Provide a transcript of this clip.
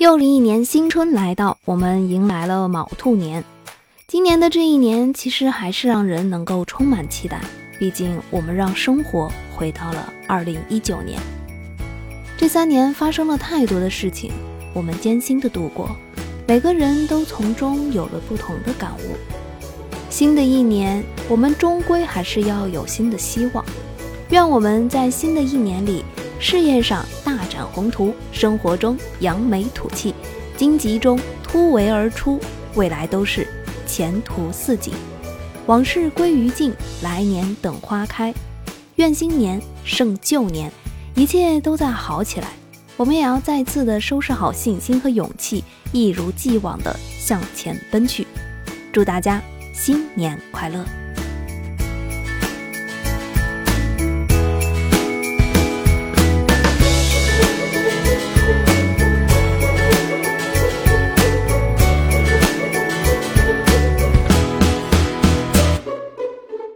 又是一年新春来到，我们迎来了卯兔年。今年的这一年，其实还是让人能够充满期待。毕竟，我们让生活回到了二零一九年。这三年发生了太多的事情，我们艰辛的度过，每个人都从中有了不同的感悟。新的一年，我们终归还是要有新的希望。愿我们在新的一年里。事业上大展宏图，生活中扬眉吐气，荆棘中突围而出，未来都是前途似锦。往事归于尽，来年等花开。愿新年胜旧年，一切都在好起来。我们也要再次的收拾好信心和勇气，一如既往的向前奔去。祝大家新年快乐！